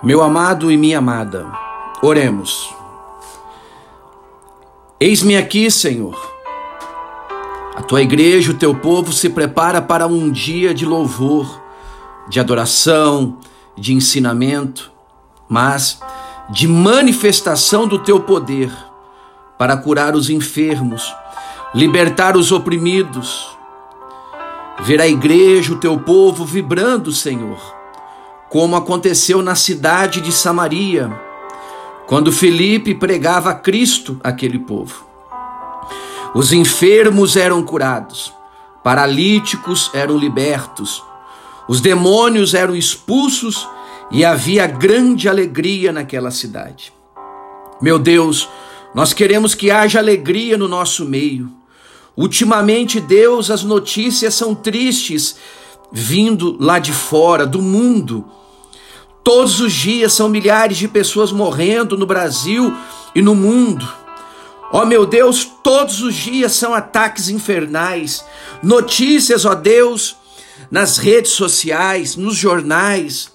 Meu amado e minha amada, oremos. Eis-me aqui, Senhor. A tua igreja, o teu povo se prepara para um dia de louvor, de adoração, de ensinamento, mas de manifestação do teu poder para curar os enfermos, libertar os oprimidos. Ver a igreja, o teu povo vibrando, Senhor como aconteceu na cidade de Samaria, quando Felipe pregava Cristo àquele povo. Os enfermos eram curados, paralíticos eram libertos, os demônios eram expulsos e havia grande alegria naquela cidade. Meu Deus, nós queremos que haja alegria no nosso meio. Ultimamente, Deus, as notícias são tristes vindo lá de fora, do mundo. Todos os dias são milhares de pessoas morrendo no Brasil e no mundo. Ó oh, meu Deus, todos os dias são ataques infernais, notícias, ó oh Deus, nas redes sociais, nos jornais,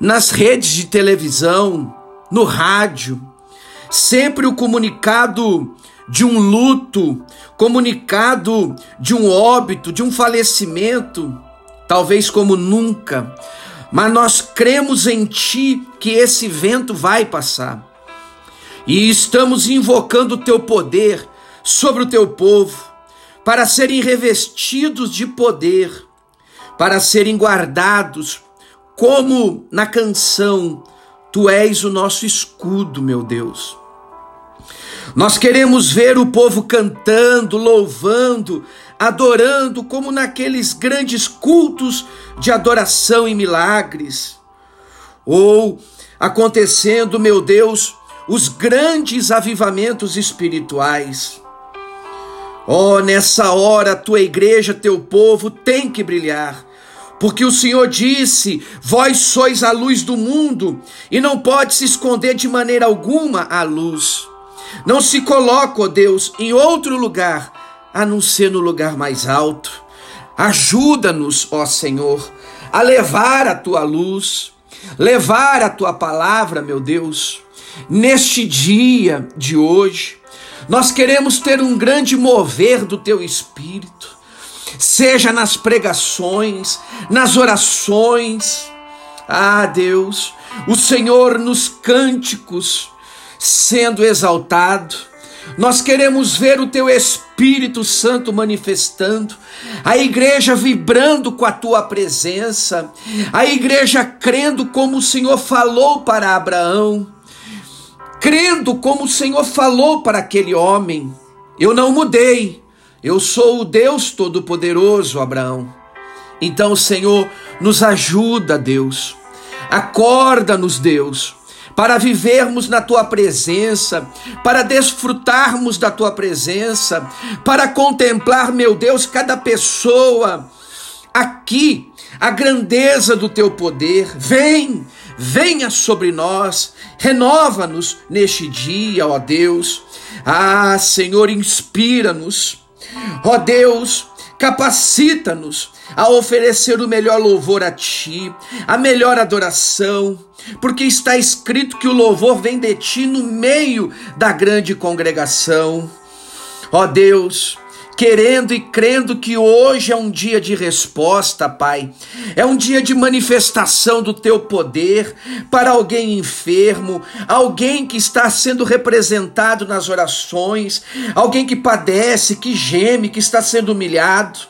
nas redes de televisão, no rádio. Sempre o comunicado de um luto, comunicado de um óbito, de um falecimento, talvez como nunca mas nós cremos em Ti que esse vento vai passar. E estamos invocando o Teu poder sobre o Teu povo, para serem revestidos de poder, para serem guardados, como na canção, Tu és o nosso escudo, meu Deus. Nós queremos ver o povo cantando, louvando, adorando, como naqueles grandes cultos de adoração e milagres, ou acontecendo, meu Deus, os grandes avivamentos espirituais. Oh, nessa hora, tua igreja, teu povo tem que brilhar. Porque o Senhor disse: Vós sois a luz do mundo, e não pode se esconder de maneira alguma a luz. Não se coloca, ó Deus, em outro lugar, a não ser no lugar mais alto. Ajuda-nos, ó Senhor, a levar a tua luz, levar a tua palavra, meu Deus, neste dia de hoje. Nós queremos ter um grande mover do teu espírito, seja nas pregações, nas orações. Ah, Deus, o Senhor nos cânticos sendo exaltado nós queremos ver o teu Espírito Santo manifestando, a igreja vibrando com a tua presença, a igreja crendo como o Senhor falou para Abraão, crendo como o Senhor falou para aquele homem. Eu não mudei, eu sou o Deus Todo-Poderoso, Abraão. Então, Senhor, nos ajuda, Deus. Acorda-nos, Deus para vivermos na tua presença, para desfrutarmos da tua presença, para contemplar, meu Deus, cada pessoa aqui, a grandeza do teu poder. Vem, venha sobre nós, renova-nos neste dia, ó Deus. Ah, Senhor, inspira-nos. Ó Deus, capacita-nos a oferecer o melhor louvor a Ti, a melhor adoração, porque está escrito que o louvor vem de Ti no meio da grande congregação. Ó Deus, querendo e crendo que hoje é um dia de resposta, Pai. É um dia de manifestação do teu poder para alguém enfermo, alguém que está sendo representado nas orações, alguém que padece, que geme, que está sendo humilhado.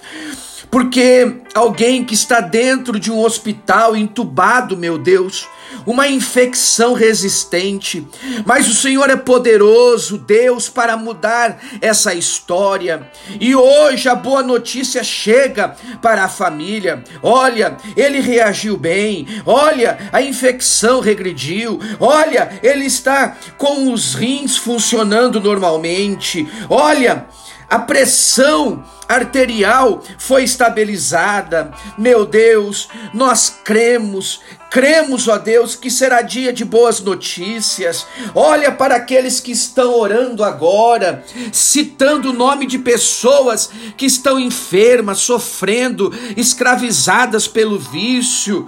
Porque alguém que está dentro de um hospital entubado, meu Deus, uma infecção resistente, mas o Senhor é poderoso, Deus, para mudar essa história. E hoje a boa notícia chega para a família. Olha, ele reagiu bem. Olha, a infecção regrediu. Olha, ele está com os rins funcionando normalmente. Olha, a pressão arterial foi estabilizada. Meu Deus, nós cremos, Cremos, ó Deus, que será dia de boas notícias. Olha para aqueles que estão orando agora, citando o nome de pessoas que estão enfermas, sofrendo, escravizadas pelo vício,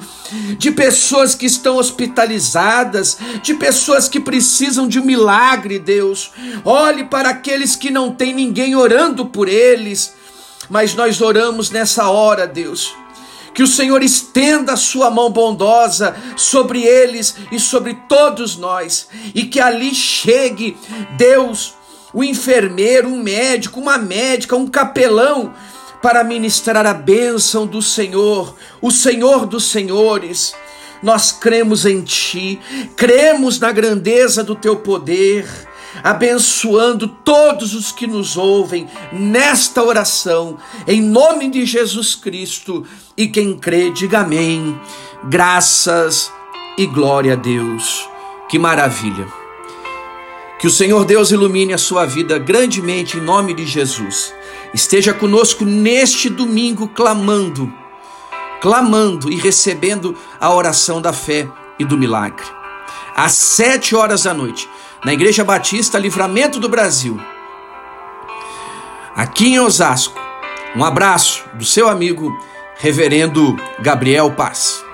de pessoas que estão hospitalizadas, de pessoas que precisam de um milagre, Deus. Olhe para aqueles que não têm ninguém orando por eles, mas nós oramos nessa hora, Deus que o Senhor estenda a sua mão bondosa sobre eles e sobre todos nós, e que ali chegue Deus, o enfermeiro, um médico, uma médica, um capelão, para ministrar a bênção do Senhor, o Senhor dos Senhores. Nós cremos em Ti, cremos na grandeza do Teu poder abençoando todos os que nos ouvem nesta oração, em nome de Jesus Cristo. E quem crê, diga amém. Graças e glória a Deus. Que maravilha. Que o Senhor Deus ilumine a sua vida grandemente em nome de Jesus. Esteja conosco neste domingo clamando, clamando e recebendo a oração da fé e do milagre. Às sete horas da noite, na Igreja Batista Livramento do Brasil, aqui em Osasco. Um abraço do seu amigo, Reverendo Gabriel Paz.